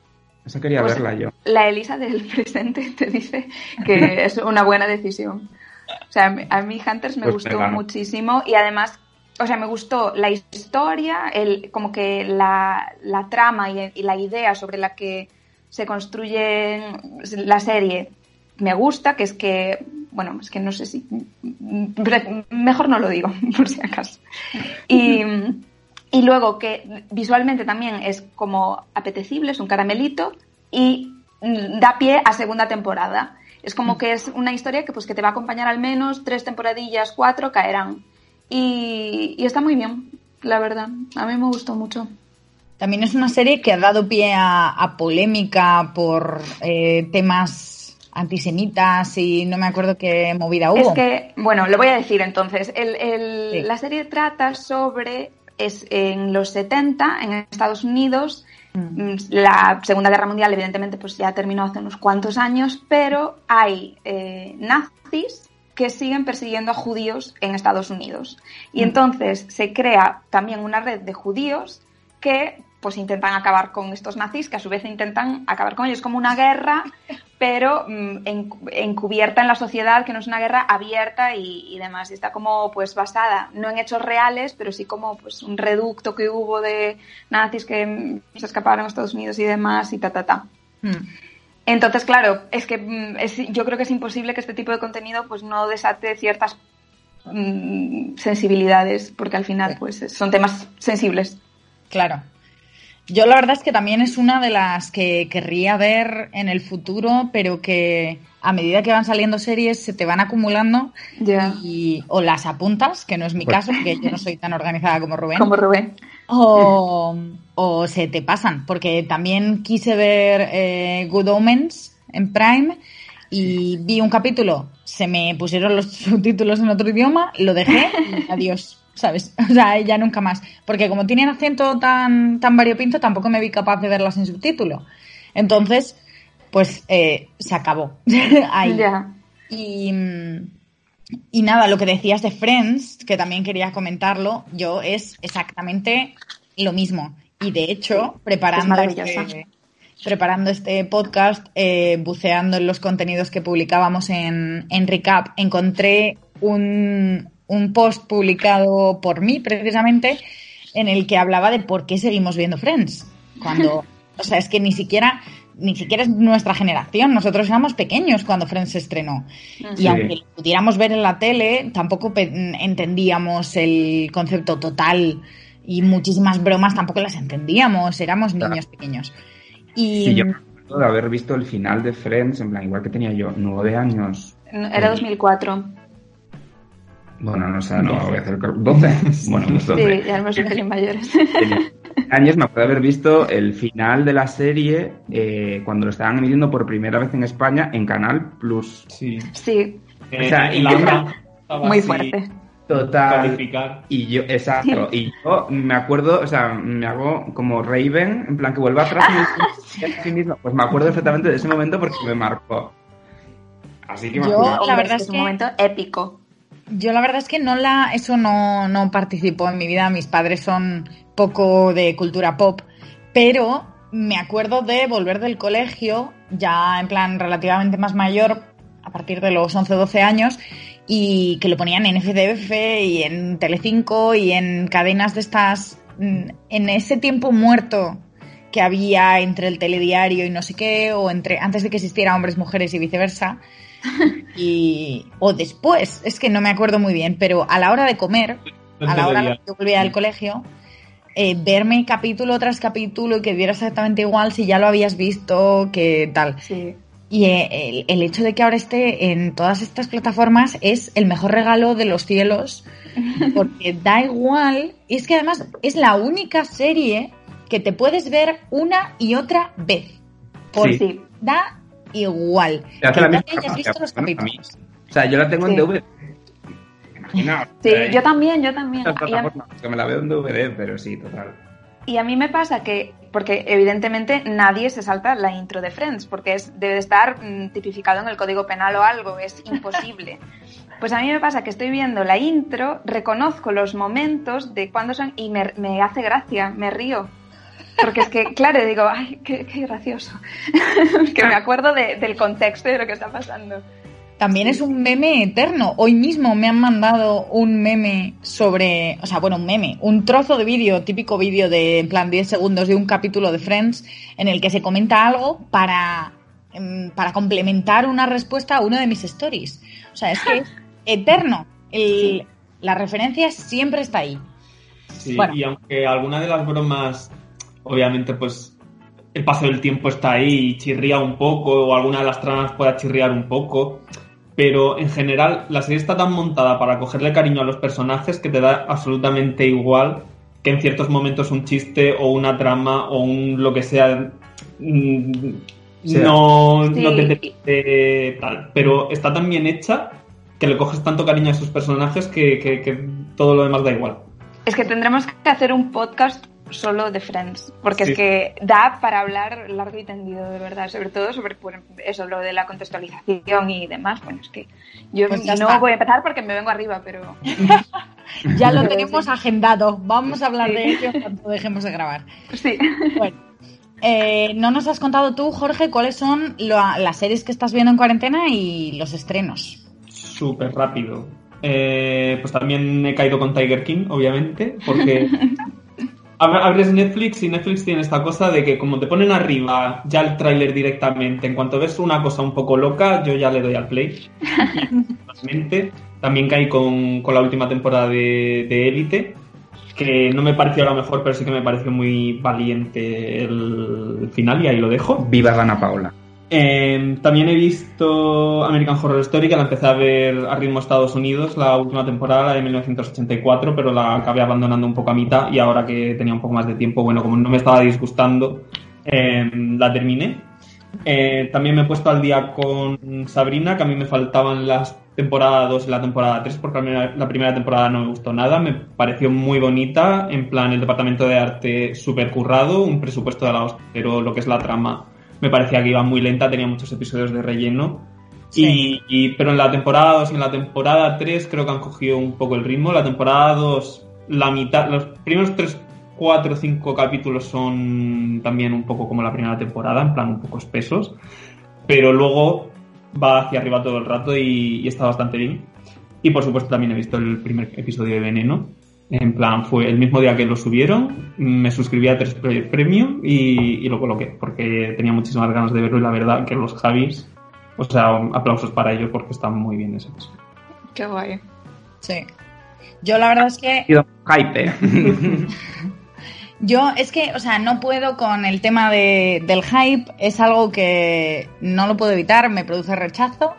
Esa quería Pues- verla yo. La Elisa del (laughs) presente te dice que (laughs) es una buena decisión. O sea, a mí- Hunters me Pues gustó muchísimo y además, o sea, me gustó la historia, el, como que la, la trama y, y la idea sobre la que se construye la serie me gusta, que es que, bueno, es que no sé si, mejor no lo digo, (laughs) por si acaso. Y, y luego que visualmente también es como apetecible, es un caramelito y da pie a segunda temporada. Es como que es una historia que pues que te va a acompañar al menos tres temporadillas, cuatro caerán. Y, y está muy bien, la verdad. A mí me gustó mucho. También es una serie que ha dado pie a, a polémica por eh, temas antisemitas y no me acuerdo qué movida hubo. Es que, bueno, lo voy a decir entonces. El- el- Sí. La serie trata sobre, es en los 70, en Estados Unidos, Mm. Mm, la Segunda Guerra Mundial evidentemente pues ya terminó hace unos cuantos años, pero hay eh, nazis que siguen persiguiendo a judíos en Estados Unidos. Y Mm. entonces se crea también una red de judíos que pues intentan acabar con estos nazis, que a su vez intentan acabar con ellos como una guerra, pero mm, en- encubierta en la sociedad, que no es una guerra abierta y, y demás. Y está como pues basada, no en hechos reales, pero sí como pues un reducto que hubo de nazis que mm, se escaparon a Estados Unidos y demás y ta ta ta. Mm. Entonces, claro, es que mm, es- yo creo que es imposible que este tipo de contenido pues no desate ciertas mm, sensibilidades, porque al final pues son temas sensibles. Claro. Yo la verdad es que también es una de las que querría ver en el futuro, pero que a medida que van saliendo series se te van acumulando y o las apuntas, que no es mi Pues- caso, porque yo no soy tan organizada como Rubén, Como Rubén. o, o se te pasan, porque también quise ver eh, Good Omens en Prime y vi un capítulo, se me pusieron los (laughs) subtítulos en otro idioma, lo dejé y adiós, ¿sabes? (laughs) O sea, ya nunca más. Porque como tienen acento tan, tan variopinto, tampoco me vi capaz de verlas en subtítulo. Entonces, pues eh, se acabó. (laughs) Ahí. Y, y nada, lo que decías de Friends, que también quería comentarlo, yo es exactamente lo mismo. Y de hecho, preparando, este, preparando este podcast, eh, buceando en los contenidos que publicábamos en, en Recap, encontré un, un post publicado por mí precisamente en el que hablaba de por qué seguimos viendo Friends. Cuando, o sea, es que ni siquiera, ni siquiera es nuestra generación. Nosotros éramos pequeños cuando Friends se estrenó. Y Sí. aunque lo pudiéramos ver en la tele, tampoco entendíamos el concepto total y muchísimas bromas tampoco las entendíamos. Éramos Claro. niños pequeños. Y Sí, yo me acuerdo de haber visto el final de Friends, en plan, igual que tenía yo nueve años. Era 2004. Bueno, no sé, no voy a hacer... cal- (laughs) ¿12? Bueno, pues 12. Sí, ya un pelín mayores. (laughs) Años me acuerdo de haber visto el final de la serie eh, cuando lo estaban emitiendo por primera vez en España en Canal Plus. Sí. Sí, Eh, O sea, y la muy fuerte. Total. Calificar. Y yo, exacto, y yo me acuerdo, o sea, me hago como Raven, en plan que vuelva atrás y me dice a sí mismo. Pues me acuerdo perfectamente de ese momento porque me marcó. Así que me Yo- acuerdo. la verdad es, es un que- momento épico. Yo la verdad es que no la, eso no, no participó en mi vida. Mis padres son poco de cultura pop, pero me acuerdo de volver del colegio, ya en plan relativamente más mayor, a partir de los 11 o 12 años, y que lo ponían en FDF y en Telecinco y en cadenas de estas, mm, en ese tiempo muerto que había entre el telediario y no sé qué, o entre antes de que existiera hombres, mujeres y viceversa. (laughs) Y, o después, es que no me acuerdo muy bien, pero a la hora de comer, a la hora que yo volvía del colegio, eh, verme capítulo tras capítulo y que diera exactamente igual si ya lo habías visto, que tal. Sí. Y eh, el, el hecho de que ahora esté en todas estas plataformas es el mejor regalo de los cielos, (laughs) porque da igual, y es que además es la única serie que te puedes ver una y otra vez. Por Sí. Sí. da igual. Te hace la misma hayas visto los bueno, a mí. capítulos. O sea, yo la tengo en Sí. DVD. Imaginaos. Sí, sea, yo también, yo también. Y que me la veo en DVD, pero sí, total. y a mí me pasa que, porque evidentemente nadie se salta la intro de Friends, porque es, debe de estar mm, tipificado en el código penal o algo, es imposible. (laughs) Pues a mí me pasa que estoy viendo la intro, reconozco los momentos de cuándo son y me, me hace gracia, me río. Porque es que, claro, digo, ay, qué, qué gracioso. (laughs) que me acuerdo de- del contexto y de lo que está pasando. También es un meme eterno. Hoy mismo me han mandado un meme sobre, o sea, bueno, un meme, un trozo de vídeo, típico vídeo de en plan 10 segundos de un capítulo de Friends en el que se comenta algo para, em, para complementar una respuesta a uno de mis stories. O sea, es que es (laughs) eterno. El- La referencia siempre está ahí. Sí, Bueno. y aunque alguna de las bromas, obviamente, pues el paso del tiempo está ahí y chirría un poco, o alguna de las tramas pueda chirriar un poco, pero en general la serie está tan montada para cogerle cariño a los personajes que te da absolutamente igual que en ciertos momentos un chiste o una trama o un lo que sea mm, Sea. no, Sí. no te, te- te- tal. Pero está tan bien hecha que le coges tanto cariño a esos personajes que, que- que todo lo demás da igual. Es que tendremos que hacer un podcast solo de Friends, porque Sí. es que da para hablar largo y tendido, de verdad, sobre todo sobre pues, eso, lo de la contextualización y demás. Bueno, es que yo Pues no está. voy a empezar porque me vengo arriba, pero (laughs) Ya lo Sí. tenemos agendado. Vamos a hablar Sí. de ello cuando dejemos de grabar. sí. Bueno, eh, no nos has contado tú, Jorge, cuáles son la- las series que estás viendo en cuarentena y los estrenos. Súper rápido. Eh, pues también he caído con Tiger King, obviamente, porque (laughs) abres Netflix y Netflix tiene esta cosa de que como te ponen arriba ya el tráiler directamente, en cuanto ves una cosa un poco loca, yo ya le doy al play. (laughs) También caí con, con la última temporada de, de Élite, que no me pareció la mejor, pero sí que me pareció muy valiente el final y ahí lo dejo. Viva Dana Paola. Eh, también he visto American Horror Story, que la empecé a ver a ritmo Estados Unidos, la última temporada, la de 1984, pero la acabé abandonando un poco a mitad y ahora que tenía un poco más de tiempo, bueno, como no me estaba disgustando, eh, la terminé. Eh, también me he puesto al día con Sabrina, que a mí me faltaban las temporada 2 y la temporada 3, porque la primera temporada no me gustó nada, me pareció muy bonita, en plan el departamento de arte súper currado, un presupuesto de la hostia, pero lo que es la trama me parecía que iba muy lenta, tenía muchos episodios de relleno. Sí. Y, y- pero en la temporada 2 y en la temporada 3 creo que han cogido un poco el ritmo. La temporada 2, la mitad, los primeros 3, 4, 5 capítulos son también un poco como la primera temporada, en plan un poco espesos. Pero luego va hacia arriba todo el rato y, y está bastante bien. Y por supuesto también he visto el primer episodio de Veneno, En plan, fue el mismo día que lo subieron, me suscribí a tres Premium y, y lo coloqué, porque tenía muchísimas ganas de verlo y la verdad que los Javis, o sea, aplausos para ellos porque están muy bien ese Qué guay. Sí. Yo la verdad es que... Hype. (laughs) Yo es que, o sea, no puedo con el tema de, del hype, es algo que no lo puedo evitar, me produce rechazo.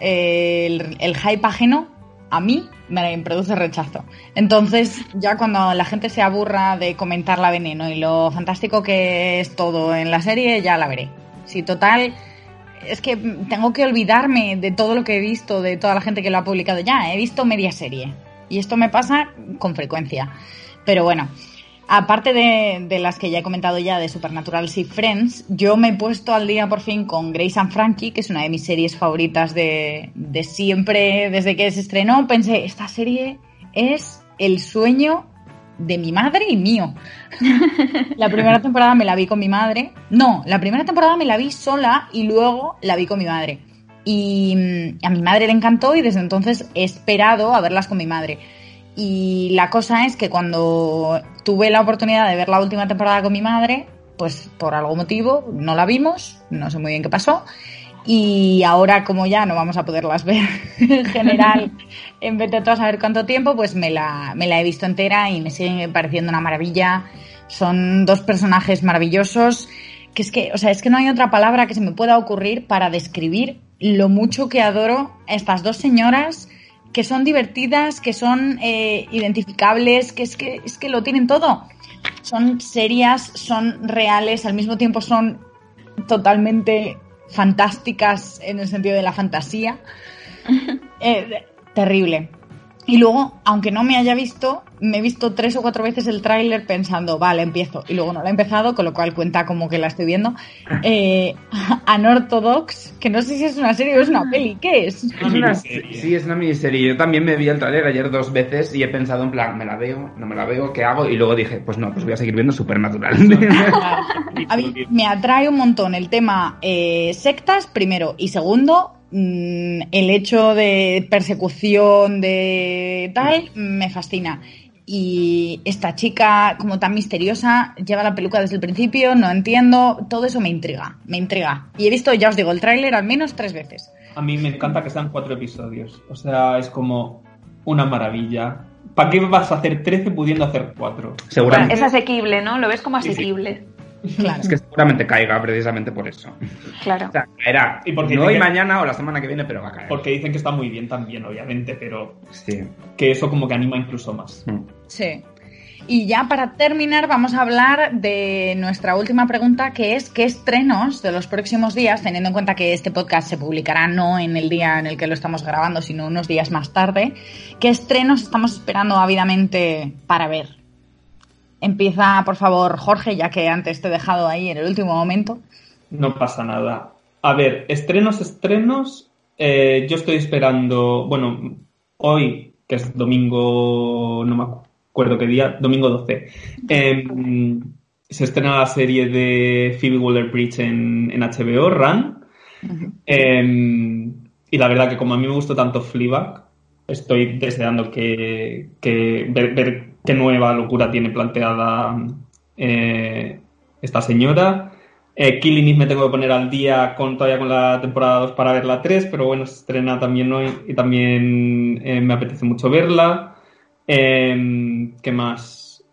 El, el hype ajeno a mí me produce rechazo. Entonces, ya cuando la gente se aburra de comentar la veneno y lo fantástico que es todo en la serie, ya la veré. Si total, es que tengo que olvidarme de todo lo que he visto, de toda la gente que lo ha publicado ya. He visto media serie. Y esto me pasa con frecuencia. Pero bueno, aparte de, las que ya he comentado ya de Supernatural y Friends, yo me he puesto al día por fin con Grace and Frankie, que es una de mis series favoritas de, de siempre, desde que se estrenó. Pensé, esta serie es el sueño de mi madre y mío. (laughs) la primera temporada me la vi con mi madre. No, la primera temporada me la vi sola y luego la vi con mi madre. Y mm, a mi madre le encantó y desde entonces he esperado a verlas con mi madre. Y la cosa es que cuando tuve la oportunidad de ver la última temporada con mi madre, pues por algún motivo no la vimos, no sé muy bien qué pasó. Y ahora, como ya no vamos a poderlas (laughs) ver en general, en vez de a saber cuánto tiempo, pues me la, me la he visto entera y me sigue pareciendo una maravilla. Son dos personajes maravillosos, que es que, o sea, es que no hay otra palabra que se me pueda ocurrir para describir lo mucho que adoro a estas dos señoras que son divertidas, que son eh, identificables, que es, que es que lo tienen todo. Son serias, son reales, al mismo tiempo son totalmente fantásticas en el sentido de la fantasía. (laughs) Eh, terrible. Y luego, aunque no me haya visto, me he visto tres o cuatro veces el tráiler pensando, vale, empiezo. Y luego no lo he empezado, con lo cual cuenta como que la estoy viendo. (laughs) Eh, (laughs) Unorthodox, que no sé si es una serie o es una peli, ¿qué es? es una, sí, es una miniserie. Yo también me vi el tráiler ayer dos veces y he pensado en plan, ¿me la veo? ¿No me la veo? ¿Qué hago? Y luego dije, pues no, pues voy a seguir viendo Supernatural. (laughs) a mí me atrae un montón el tema eh, sectas, primero. Y segundo, Mm, el hecho de persecución de tal me fascina. Y esta chica, como tan misteriosa, lleva la peluca desde el principio, no entiendo, todo eso me intriga, me intriga. Y he visto, ya os digo, el tráiler al menos tres veces. A mí me encanta que sean cuatro episodios, o sea, es como una maravilla. ¿Para qué vas a hacer 13 pudiendo hacer cuatro? Seguramente. es asequible, ¿no? Lo ves como asequible. Es que seguramente caiga precisamente por eso. Claro. O sea, caerá. Y porque no hoy, mañana o la semana que viene, pero va a caer. Porque dicen que está muy bien también, obviamente, pero sí. que eso como que anima incluso más. Mm. Sí. Y ya para terminar vamos a hablar de nuestra última pregunta que es qué estrenos de los próximos días, teniendo en cuenta que este podcast se publicará no en el día en el que lo estamos grabando, sino unos días más tarde, qué estrenos estamos esperando ávidamente para ver. Empieza, por favor, Jorge, ya que antes te he dejado ahí en el último momento. No pasa nada. A ver, estrenos, estrenos. Eh, yo estoy esperando, bueno, hoy, que es domingo, no me acuerdo qué día, domingo 12, em, se estrena la serie de Phoebe Waller-Bridge en, HBO, Run. Em, y la verdad que como a mí me gustó tanto Fleabag, estoy deseando que, ver qué nueva locura tiene planteada eh, esta señora. Eh, Killing Eve me tengo que poner al día con todavía con la temporada 2 para ver la 3, pero bueno, se estrena también hoy y también eh, me apetece mucho verla. Em, ¿Qué más?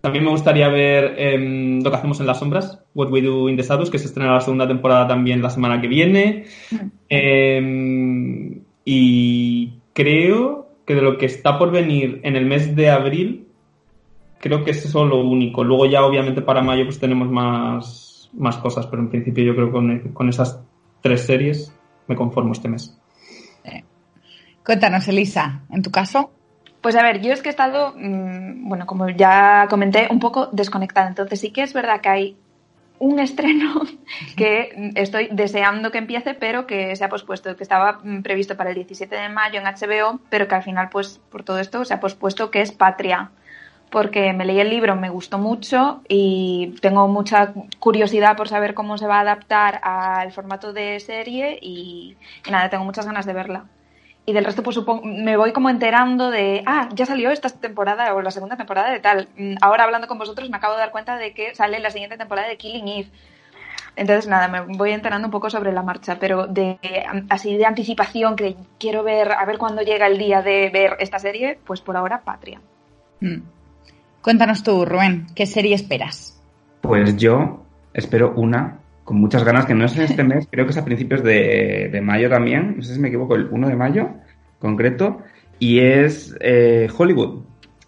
También me gustaría ver em, lo que hacemos en las sombras, What We Do in the Shadows, que se estrena la segunda temporada también la semana que viene. Mm. Em, y creo que de lo que está por venir en el mes de abril, creo que es eso lo único. Luego ya obviamente para mayo pues tenemos más, más cosas, pero en principio yo creo que con, con esas tres series me conformo este mes. Eh, cuéntanos, Elisa, en tu caso. Pues a ver, yo es que he estado, mm, bueno, como ya comenté, un poco desconectada. Entonces sí que es verdad que hay un estreno (laughs) que estoy deseando que empiece, pero que se ha pospuesto, que estaba mm, previsto para el 17 de mayo en HBO, pero que al final, pues, por todo esto se ha pospuesto, que es Patria. Porque me leí el libro, me gustó mucho y tengo mucha curiosidad por saber cómo se va a adaptar al formato de serie y, nada, tengo muchas ganas de verla. Y del resto pues supongo, me voy como enterando de, ah, ya salió esta temporada o la segunda temporada de tal. Mm, Ahora hablando con vosotros me acabo de dar cuenta de que sale la siguiente temporada de Killing Eve. Entonces nada, me voy enterando un poco sobre la marcha, pero de así de anticipación que quiero ver, a ver cuándo llega el día de ver esta serie, pues por ahora Patria. Mm. Cuéntanos tú, Rubén, ¿qué serie esperas? Pues yo espero una con muchas ganas, que no es en este mes, creo que es a principios de, de mayo también, no sé si me equivoco, el 1 de mayo concreto, y es eh, Hollywood.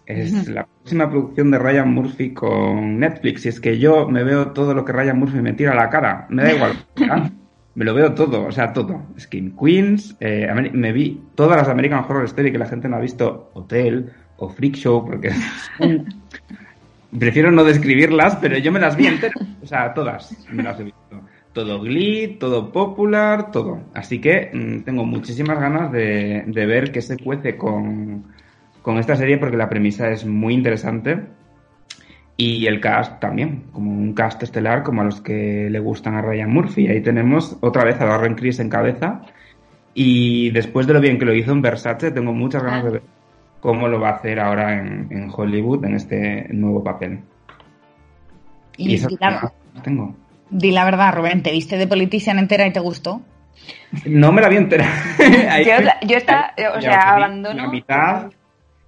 Es la próxima producción de Ryan Murphy con Netflix. Y es que yo me veo todo lo que Ryan Murphy me tira a la cara. Me da igual. (laughs) ¿verdad? me lo veo todo, o sea, todo. Skin Queens, eh, me vi todas las American Horror Story que la gente no ha visto, Hotel o Freak Show, porque prefiero no describirlas, pero yo me las vi (laughs) enteras. O sea, todas me las he visto. Todo Glee, todo Popular, todo. Así que mm, tengo muchísimas ganas de, de ver qué se cuece con, con esta serie porque la premisa es muy interesante. Y el cast también, como un cast estelar como a los que le gustan a Ryan Murphy. Ahí tenemos otra vez a Darren Criss en cabeza. Y después de lo bien que lo hizo en Versace, tengo muchas ganas de ver cómo lo va a hacer ahora en, en Hollywood en este nuevo papel. Y, son la, tengo. di la verdad, Rubén, ¿te viste de Politician entera y te gustó? No me la vi entera. (laughs) Yo, yo esta, o sea, abandono. La mitad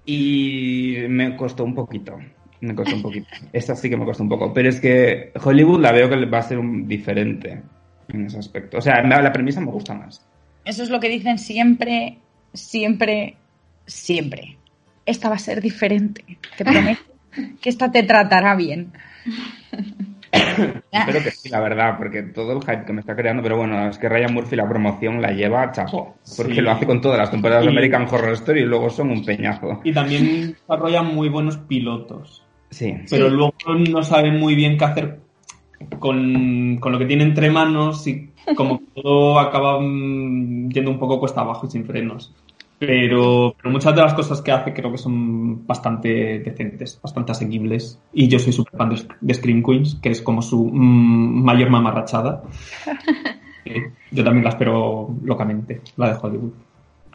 y me costó un poquito. Me costó un poquito. (laughs) Esta sí que me costó un poco. Pero es que Hollywood la veo que va a ser un diferente en ese aspecto. O sea, la premisa me gusta más. Eso es lo que dicen siempre, siempre, siempre. Esta va a ser diferente. Te prometo (laughs) que esta te tratará bien. (coughs) Espero que sí, la verdad, porque todo el hype que me está creando, pero bueno, es que Ryan Murphy la promoción la lleva a chapó, porque Sí. lo hace con todas las temporadas de American Horror Story y luego son un peñazo. Y también desarrollan muy buenos pilotos. Sí. Pero luego no saben muy bien qué hacer con, con lo que tiene entre manos y como que todo acaba mm, yendo un poco cuesta abajo y sin frenos. Pero, pero muchas de las cosas que hace creo que son bastante decentes, bastante asequibles. Y yo soy súper fan de, de Scream Queens, que es como su mm, mayor mamarrachada. (laughs) Eh, yo también la espero locamente, la de Hollywood.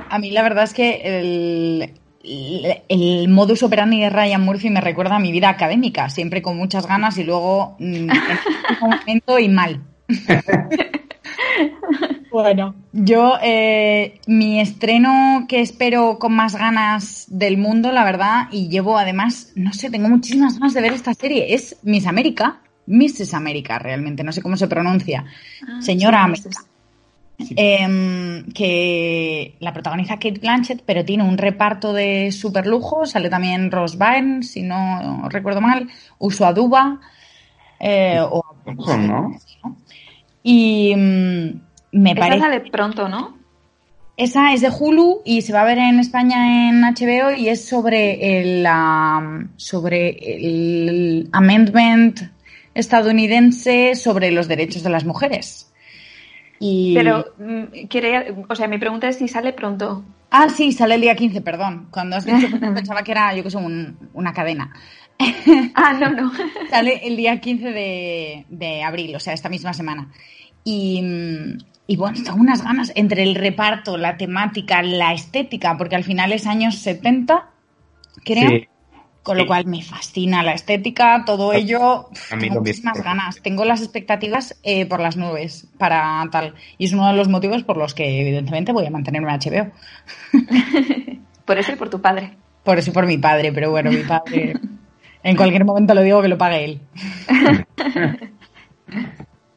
A mí la verdad es que el, el, el modus operandi de Ryan Murphy me recuerda a mi vida académica, siempre con muchas ganas y luego mm, en un momento y mal. (laughs) Bueno, yo eh, mi estreno que espero con más ganas del mundo, la verdad, y llevo además, no sé, tengo muchísimas ganas de ver esta serie, es Miss América, Mrs. América realmente, no sé cómo se pronuncia, Ah, Señora sí, América. Em, que la protagoniza Kate Blanchett, pero tiene un reparto de super lujo. Sale también Rose Byrne, si no recuerdo mal, Uso Aduba. eh, o, ¿no? Y mm, me Esa parece. sale pronto, ¿no? Esa es de Hulu y se va a ver en España en HBO y es sobre el, sobre el amendment estadounidense sobre los derechos de las mujeres. Y... Pero, mm, quiere, o sea, mi pregunta es si sale pronto. Ah, sí, sale el día 15, perdón. Cuando has dicho (laughs) pensaba que era, yo que sé, un- una cadena. (laughs) Ah, no, no. (laughs) Sale el día 15 de, de abril, o sea, esta misma semana. Y, mm, y bueno, (laughs) tengo unas ganas entre el reparto, la temática, la estética, porque al final es años 70, creo. Sí. Con lo Sí. cual me fascina la estética, todo ello. A mí tengo muchísimas mismo. ganas. Tengo las expectativas eh, por las nubes para tal. Y es uno de los motivos por los que, evidentemente, voy a mantenerme en HBO. (laughs) Por eso y por tu padre. Por eso y por mi padre, pero bueno, mi padre. (laughs) en cualquier momento lo digo que lo pague él.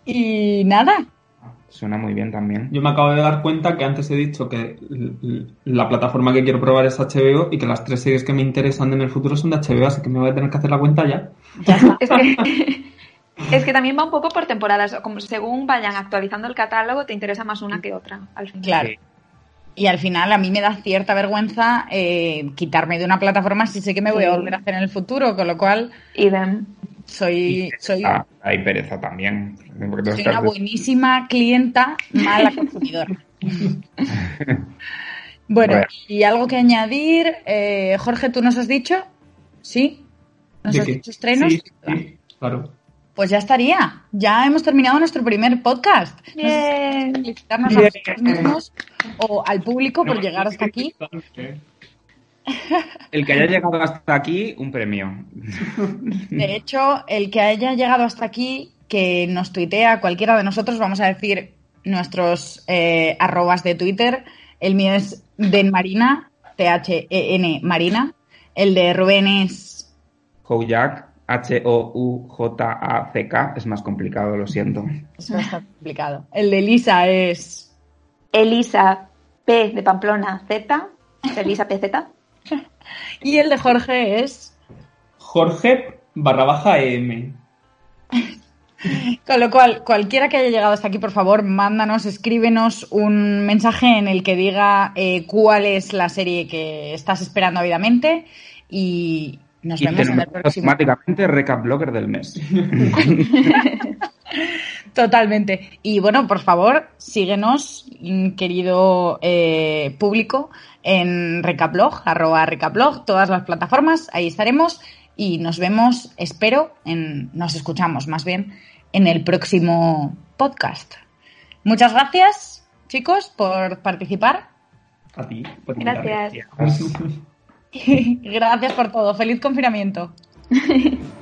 y nada. Suena muy bien también. Yo me acabo de dar cuenta que antes he dicho que la plataforma que quiero probar es HBO y que las tres series que me interesan en el futuro son de HBO, así que me voy a tener que hacer la cuenta ya. Ya está. Es que, (laughs) es que también va un poco por temporadas. Como según vayan actualizando el catálogo, te interesa más una que otra, al final. Claro. Y al final a mí me da cierta vergüenza eh, quitarme de una plataforma si sé que me voy a volver a hacer en el futuro, con lo cual Idem. Soy, soy, Ah, hay pereza también. Soy estás una buenísima clienta, mala (laughs) consumidora. (laughs) bueno, Bueno. y algo que añadir, eh, Jorge, ¿tú nos has dicho? ¿Sí? ¿Nos ¿De has qué? dicho estrenos? Sí, sí, claro. pues ya estaría. Ya hemos terminado nuestro primer podcast. Felicitarnos a nosotros mismos o al público por llegar hasta aquí. (laughs) El que haya llegado hasta aquí, un premio. (laughs) De hecho, el que haya llegado hasta aquí, que nos tuitea cualquiera de nosotros, vamos a decir nuestros eh, arrobas de Twitter. El mío es denmarina, T-H-E-N Marina. El de Rubén es... Hojak, H-O-U-J-A-C-K. Es más complicado, lo siento. Es bastante complicado. El de Elisa es... Elisa P de Pamplona Z. Elisa PZ. (laughs) Y el de Jorge es... Jorge barra baja M. (laughs) Con lo cual, cualquiera que haya llegado hasta aquí, por favor, mándanos, escríbenos un mensaje en el que diga eh, cuál es la serie que estás esperando ávidamente y nos Y vemos en el próximo. automáticamente recap blogger del mes. (laughs) Totalmente. Y bueno, por favor, síguenos, querido eh, público, en Recablog, arroba Recablog, todas las plataformas, ahí estaremos y nos vemos, espero, en, nos escuchamos más bien, en el próximo podcast. Muchas gracias, chicos, por participar. A ti. por Gracias. invitarme. (laughs) gracias por todo. Feliz confinamiento. (laughs)